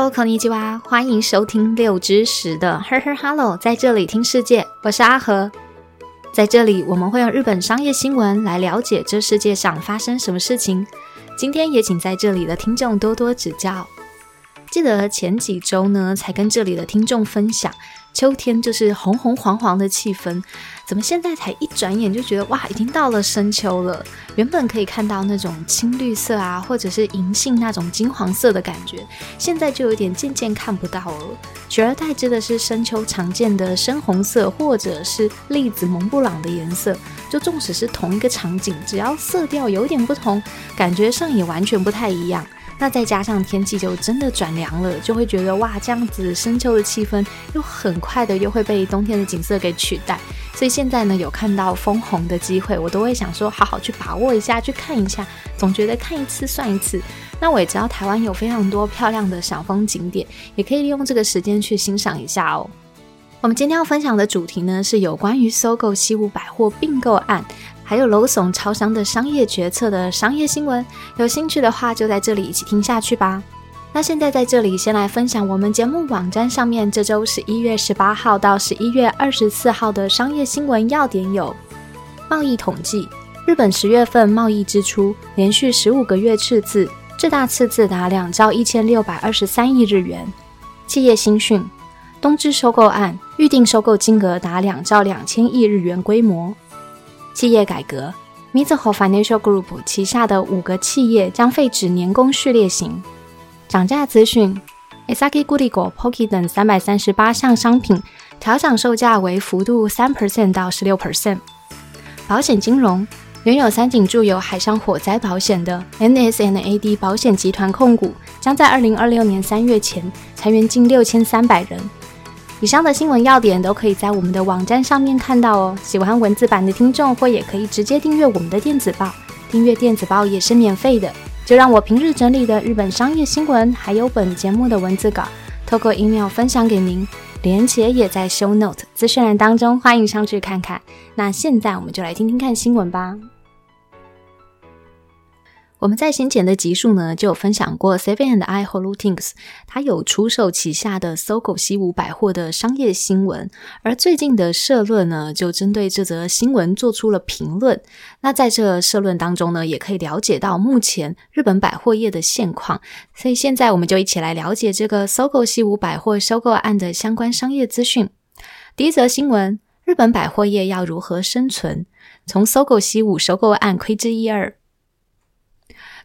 Hello，口尼基哇，欢迎收听六之十的 Her Her Hello，在这里听世界，我是阿和。在这里，我们会用日本商业新闻来了解这世界上发生什么事情。今天也请在这里的听众多多指教。记得前几周呢，才跟这里的听众分享，秋天就是红红黄黄的气氛。怎么现在才一转眼就觉得哇，已经到了深秋了？原本可以看到那种青绿色啊，或者是银杏那种金黄色的感觉，现在就有点渐渐看不到了。取而代之的是深秋常见的深红色，或者是栗子蒙布朗的颜色。就纵使是同一个场景，只要色调有点不同，感觉上也完全不太一样。那再加上天气就真的转凉了，就会觉得哇，这样子深秋的气氛又很快的又会被冬天的景色给取代。所以现在呢，有看到枫红的机会，我都会想说，好好去把握一下，去看一下。总觉得看一次算一次。那我也知道台湾有非常多漂亮的赏枫景点，也可以利用这个时间去欣赏一下哦。我们今天要分享的主题呢，是有关于搜狗西武百货并购案。还有楼耸超商的商业决策的商业新闻，有兴趣的话就在这里一起听下去吧。那现在在这里先来分享我们节目网站上面这周十一月十八号到十一月二十四号的商业新闻要点有：贸易统计，日本十月份贸易支出连续十五个月赤字，最大赤字达两兆一千六百二十三亿日元；企业新讯，东芝收购案预定收购金额达两兆两千亿日元规模。企业改革，Mizuho Financial Group 旗下的五个企业将废止年功序列型。涨价资讯，Asaki Goodigo、Pocky 等三百三十八项商品调涨售价为幅度三 percent 到十六 percent。保险金融，原有三井住友海上火灾保险的 NSNAD 保险集团控股将在二零二六年三月前裁员近六千三百人。以上的新闻要点都可以在我们的网站上面看到哦。喜欢文字版的听众，或也可以直接订阅我们的电子报，订阅电子报也是免费的。就让我平日整理的日本商业新闻，还有本节目的文字稿，透过 email 分享给您，连结也在 show note 资讯栏当中，欢迎上去看看。那现在我们就来听听看新闻吧。我们在先前的集数呢，就有分享过 Seven and I Holdings，它有出售旗下的搜狗西武百货的商业新闻。而最近的社论呢，就针对这则新闻做出了评论。那在这社论当中呢，也可以了解到目前日本百货业的现况。所以现在我们就一起来了解这个搜狗西武百货收购案的相关商业资讯。第一则新闻：日本百货业要如何生存？从搜狗西武收购案窥之一二。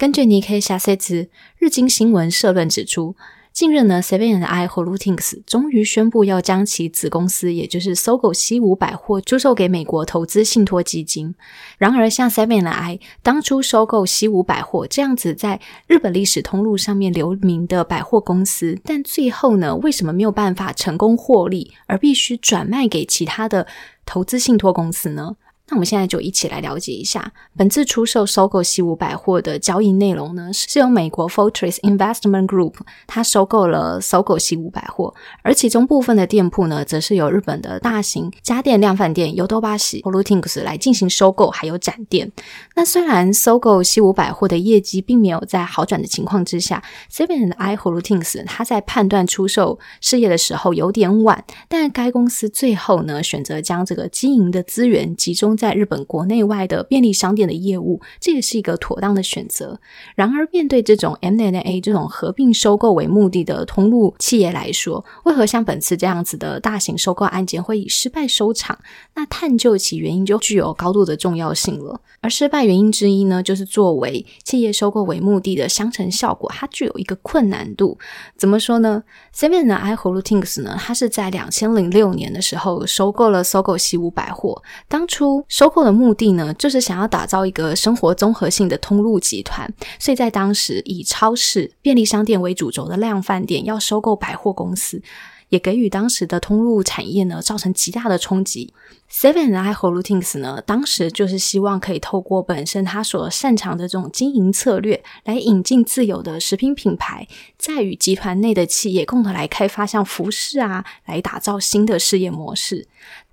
根据尼 K 下赛子日经新闻社论指出，近日呢，Seven I Holdings 终于宣布要将其子公司，也就是搜狗西武百货出售给美国投资信托基金。然而，像 Seven I 当初收购西武百货这样子在日本历史通路上面留名的百货公司，但最后呢，为什么没有办法成功获利，而必须转卖给其他的投资信托公司呢？那我们现在就一起来了解一下，本次出售收购西武百货的交易内容呢，是由美国 Fortress Investment Group 它收购了搜狗西武百货，而其中部分的店铺呢，则是由日本的大型家电量贩店 Yodobashi Holdings 来进行收购还有展店。那虽然搜狗西武百货的业绩并没有在好转的情况之下，Seven I Holdings 它在判断出售事业的时候有点晚，但该公司最后呢，选择将这个经营的资源集中。在日本国内外的便利商店的业务，这也是一个妥当的选择。然而，面对这种 M&A 这种合并收购为目的的通路企业来说，为何像本次这样子的大型收购案件会以失败收场？那探究其原因就具有高度的重要性了。而失败原因之一呢，就是作为企业收购为目的的相乘效果，它具有一个困难度。怎么说呢？Seven I Holdings 呢，它是在两千零六年的时候收购了搜狗西武百货，当初。收购的目的呢，就是想要打造一个生活综合性的通路集团，所以在当时以超市、便利商店为主轴的量贩店要收购百货公司，也给予当时的通路产业呢造成极大的冲击。Seven I Holdings 呢，当时就是希望可以透过本身他所擅长的这种经营策略，来引进自有的食品品牌，再与集团内的企业共同来开发像服饰啊，来打造新的事业模式。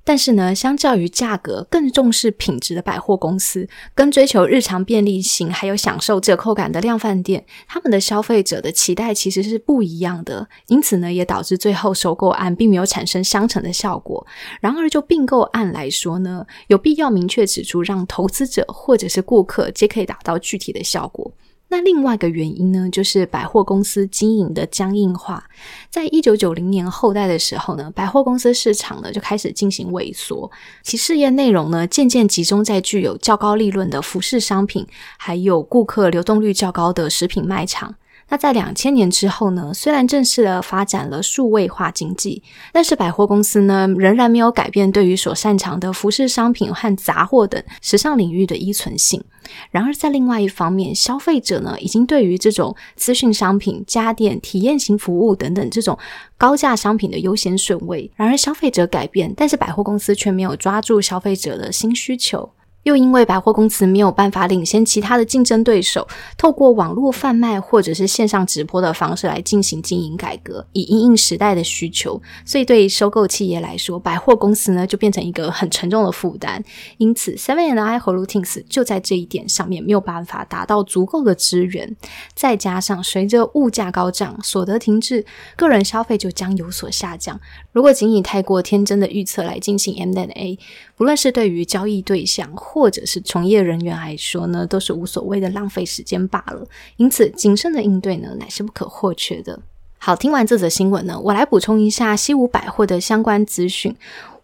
但是呢，相较于价格更重视品质的百货公司，跟追求日常便利性还有享受折扣感的量贩店，他们的消费者的期待其实是不一样的。因此呢，也导致最后收购案并没有产生相乘的效果。然而，就并购案来说呢，有必要明确指出，让投资者或者是顾客皆可以达到具体的效果。那另外一个原因呢，就是百货公司经营的僵硬化。在一九九零年后代的时候呢，百货公司市场呢就开始进行萎缩，其事业内容呢渐渐集中在具有较高利润的服饰商品，还有顾客流动率较高的食品卖场。那在两千年之后呢？虽然正式的发展了数位化经济，但是百货公司呢仍然没有改变对于所擅长的服饰商品和杂货等时尚领域的依存性。然而，在另外一方面，消费者呢已经对于这种资讯商品、家电、体验型服务等等这种高价商品的优先顺位。然而，消费者改变，但是百货公司却没有抓住消费者的新需求。又因为百货公司没有办法领先其他的竞争对手，透过网络贩卖或者是线上直播的方式来进行经营改革，以应应时代的需求，所以对收购企业来说，百货公司呢就变成一个很沉重的负担。因此，Seven and I 和 Lutings 就在这一点上面没有办法达到足够的资源。再加上随着物价高涨、所得停滞，个人消费就将有所下降。如果仅以太过天真的预测来进行 M&A，不论是对于交易对象，或或者是从业人员来说呢，都是无所谓的浪费时间罢了。因此，谨慎的应对呢，乃是不可或缺的。好，听完这则新闻呢，我来补充一下西武百货的相关资讯。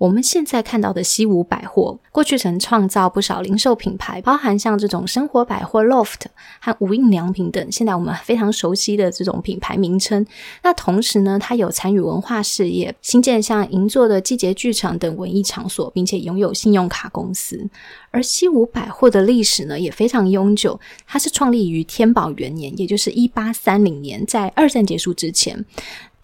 我们现在看到的西武百货，过去曾创造不少零售品牌，包含像这种生活百货 LOFT 和无印良品等，现在我们非常熟悉的这种品牌名称。那同时呢，它有参与文化事业，新建像银座的季节剧场等文艺场所，并且拥有信用卡公司。而西武百货的历史呢，也非常悠久，它是创立于天宝元年，也就是一八三零年，在二战结束之前。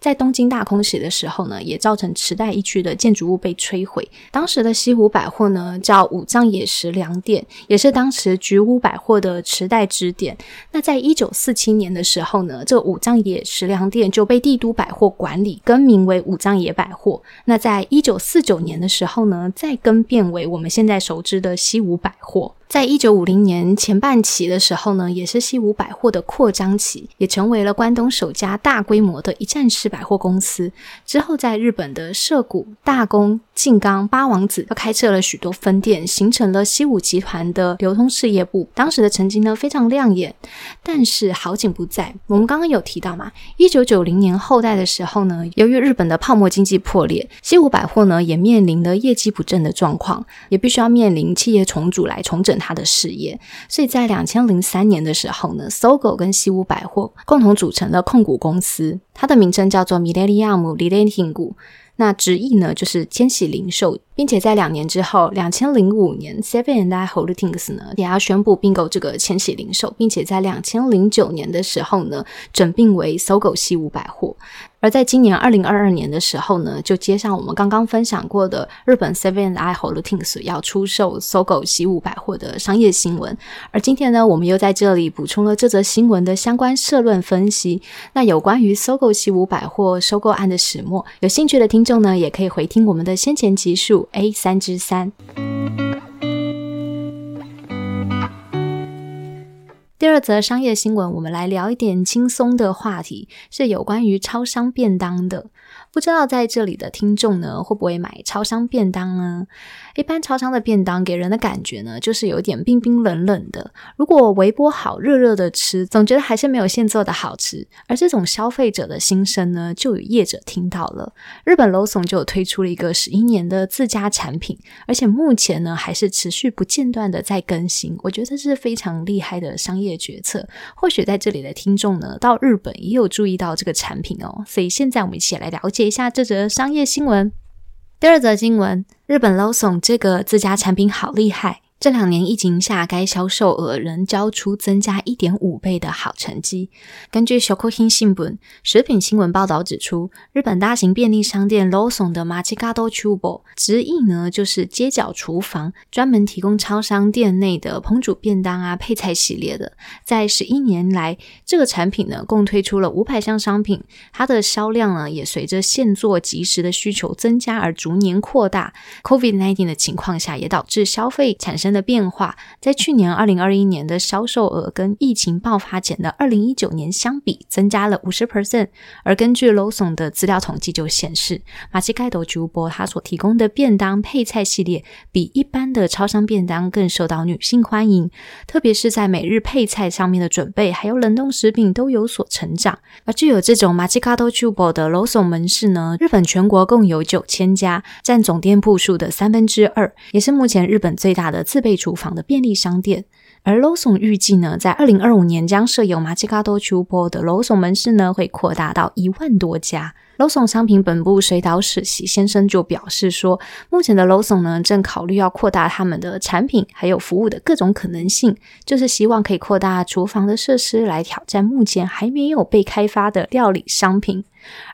在东京大空袭的时候呢，也造成池袋一区的建筑物被摧毁。当时的西湖百货呢，叫五藏野食粮店，也是当时菊屋百货的池袋支店。那在一九四七年的时候呢，这五藏野食粮店就被帝都百货管理，更名为五藏野百货。那在一九四九年的时候呢，再更变为我们现在熟知的西武百货。在一九五零年前半期的时候呢，也是西武百货的扩张期，也成为了关东首家大规模的一站式百货公司。之后，在日本的涩谷、大宫。静冈八王子又开设了许多分店，形成了西武集团的流通事业部。当时的成绩呢非常亮眼，但是好景不在。我们刚刚有提到嘛，一九九零年后代的时候呢，由于日本的泡沫经济破裂，西武百货呢也面临了业绩不振的状况，也必须要面临企业重组来重整他的事业。所以在两千零三年的时候呢，搜狗跟西屋百货共同组成了控股公司，它的名称叫做 Millennium Lighting。那直译呢，就是千禧零售，并且在两年之后，两千零五年，Seven and I Holdings 呢也要宣布并购这个千禧零售，并且在两千零九年的时候呢，整并为搜狗西屋百货。而在今年二零二二年的时候呢，就接上我们刚刚分享过的日本 Seven I Holdings 要出售搜狗习武百货的商业新闻。而今天呢，我们又在这里补充了这则新闻的相关社论分析。那有关于搜狗习武百货收购案的始末，有兴趣的听众呢，也可以回听我们的先前集数 A 三之三。第二则商业新闻，我们来聊一点轻松的话题，是有关于超商便当的。不知道在这里的听众呢，会不会买超商便当呢？一般超商的便当给人的感觉呢，就是有点冰冰冷冷的。如果微波好，热热的吃，总觉得还是没有现做的好吃。而这种消费者的心声呢，就有业者听到了。日本 Lawson 就推出了一个十一年的自家产品，而且目前呢，还是持续不间断的在更新。我觉得这是非常厉害的商业决策。或许在这里的听众呢，到日本也有注意到这个产品哦。所以现在我们一起来了解。一下这则商业新闻。第二则新闻：日本 l o s o n 这个自家产品好厉害，这两年疫情下，该销售额仍交出增加一点五倍的好成绩。根据《小口新新闻》食品新闻报道指出，日本大型便利商店 Lawson 的 Machikado Chubo 直译呢就是街角厨房，专门提供超商店内的烹煮便当啊、配菜系列的。在十一年来，这个产品呢共推出了五百项商品，它的销量呢也随着现做即时的需求增加而逐年扩大。COVID-19 的情况下，也导致消费产生。的变化，在去年二零二一年的销售额跟疫情爆发前的二零一九年相比，增加了五十 percent。而根据 Loson 的资料统计就显示，马奇盖斗竹波它所提供的便当配菜系列，比一般的超商便当更受到女性欢迎，特别是在每日配菜上面的准备，还有冷冻食品都有所成长。而具有这种马奇卡斗竹波的 Loson 门市呢，日本全国共有九千家，占总店铺数的三分之二，也是目前日本最大的自备厨房的便利商店，而 l o s o n 预计呢，在二零二五年将设有 Machikado c h u p o 的 l o s o n 门市呢，会扩大到一万多家。Lawson 商品本部水岛史喜先生就表示说，目前的 Lawson 呢，正考虑要扩大他们的产品还有服务的各种可能性，就是希望可以扩大厨房的设施，来挑战目前还没有被开发的料理商品。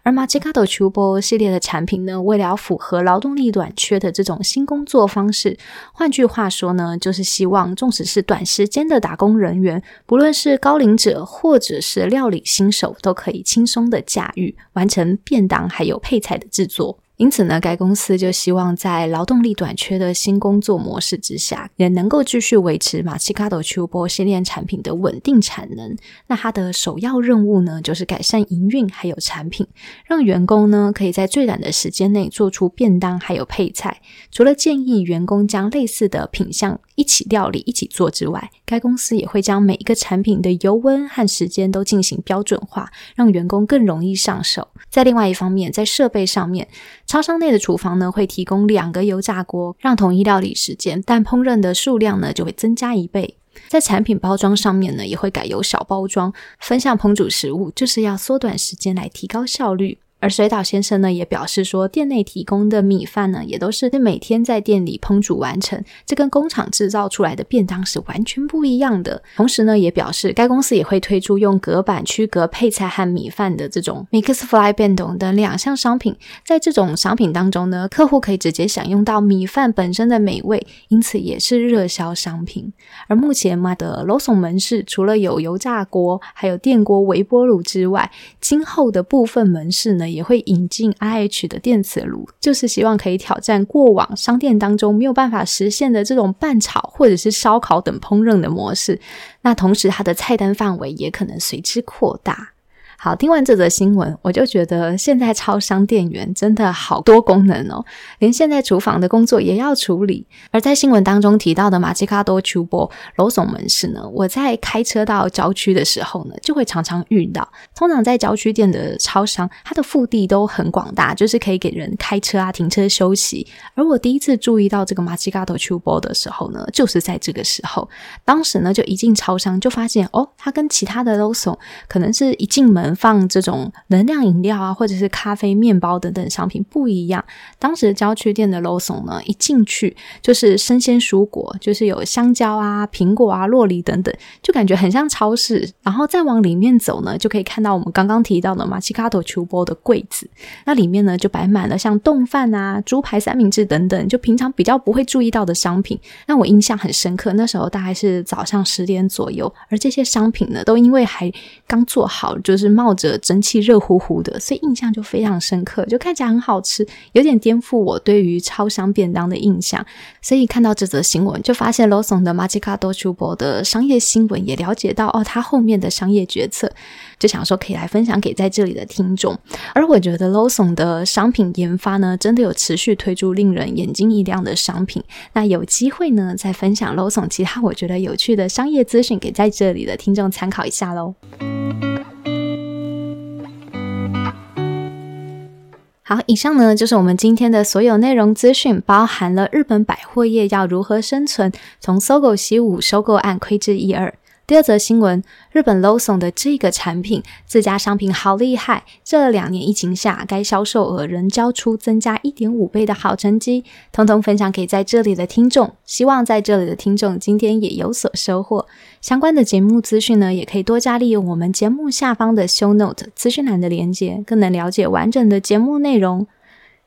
而 Machikado Chubo 系列的产品呢，为了要符合劳动力短缺的这种新工作方式，换句话说呢，就是希望，纵使是短时间的打工人员，不论是高龄者或者是料理新手，都可以轻松的驾驭完成便当还有配菜的制作。因此呢，该公司就希望在劳动力短缺的新工作模式之下，也能够继续维持马奇卡多秋波系列产品的稳定产能。那它的首要任务呢，就是改善营运还有产品，让员工呢可以在最短的时间内做出便当还有配菜。除了建议员工将类似的品相一起料理一起做之外，该公司也会将每一个产品的油温和时间都进行标准化，让员工更容易上手。在另外一方面，在设备上面。超商内的厨房呢，会提供两个油炸锅，让统一料理时间，但烹饪的数量呢就会增加一倍。在产品包装上面呢，也会改由小包装分享烹煮食物，就是要缩短时间来提高效率。而水岛先生呢也表示说，店内提供的米饭呢也都是每天在店里烹煮完成，这跟工厂制造出来的便当是完全不一样的。同时呢，也表示该公司也会推出用隔板区隔配菜和米饭的这种 Mixfly 便当等两项商品。在这种商品当中呢，客户可以直接享用到米饭本身的美味，因此也是热销商品。而目前嘛的 Lawson 门市除了有油炸锅、还有电锅、微波炉之外，今后的部分门市呢。也会引进 IH 的电磁炉，就是希望可以挑战过往商店当中没有办法实现的这种拌炒或者是烧烤等烹饪的模式。那同时，它的菜单范围也可能随之扩大。好，听完这则新闻，我就觉得现在超商店员真的好多功能哦，连现在厨房的工作也要处理。而在新闻当中提到的马吉卡多厨波楼总门市呢，我在开车到郊区的时候呢，就会常常遇到。通常在郊区店的超商，它的腹地都很广大，就是可以给人开车啊、停车休息。而我第一次注意到这个马吉卡多厨波的时候呢，就是在这个时候。当时呢，就一进超商就发现，哦，它跟其他的楼总可能是一进门。放这种能量饮料啊，或者是咖啡、面包等等商品不一样。当时郊区店的楼层呢，一进去就是生鲜蔬果，就是有香蕉啊、苹果啊、洛梨等等，就感觉很像超市。然后再往里面走呢，就可以看到我们刚刚提到的马奇卡多球波的柜子，那里面呢就摆满了像冻饭啊、猪排三明治等等，就平常比较不会注意到的商品。那我印象很深刻，那时候大概是早上十点左右，而这些商品呢，都因为还刚做好，就是。冒着蒸汽，热乎乎的，所以印象就非常深刻，就看起来很好吃，有点颠覆我对于超商便当的印象。所以看到这则新闻，就发现 Lawson 的 Machikado Chubo 的商业新闻，也了解到哦，他后面的商业决策，就想说可以来分享给在这里的听众。而我觉得 Lawson 的商品研发呢，真的有持续推出令人眼睛一亮的商品。那有机会呢，再分享 Lawson 其他我觉得有趣的商业资讯给在这里的听众参考一下喽。好，以上呢就是我们今天的所有内容资讯，包含了日本百货业要如何生存，从搜狗习武收购案窥之一二，第二则新闻，日本 l o s o n 的这个产品，自家商品好厉害。这两年疫情下，该销售额仍交出增加一点五倍的好成绩，通通分享给在这里的听众。希望在这里的听众今天也有所收获。相关的节目资讯呢，也可以多加利用我们节目下方的 Show Note 资讯栏的连接，更能了解完整的节目内容。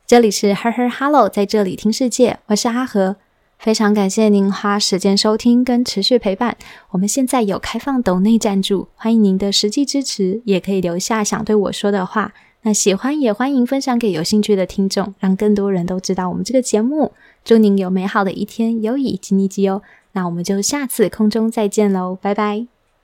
这里是 Her Her Hello，在这里听世界，我是阿和。非常感谢您花时间收听跟持续陪伴。我们现在有开放抖内赞助，欢迎您的实际支持，也可以留下想对我说的话。那喜欢也欢迎分享给有兴趣的听众，让更多人都知道我们这个节目。祝您有美好的一天，有以及你及哦。那我们就下次空中再见喽，拜拜。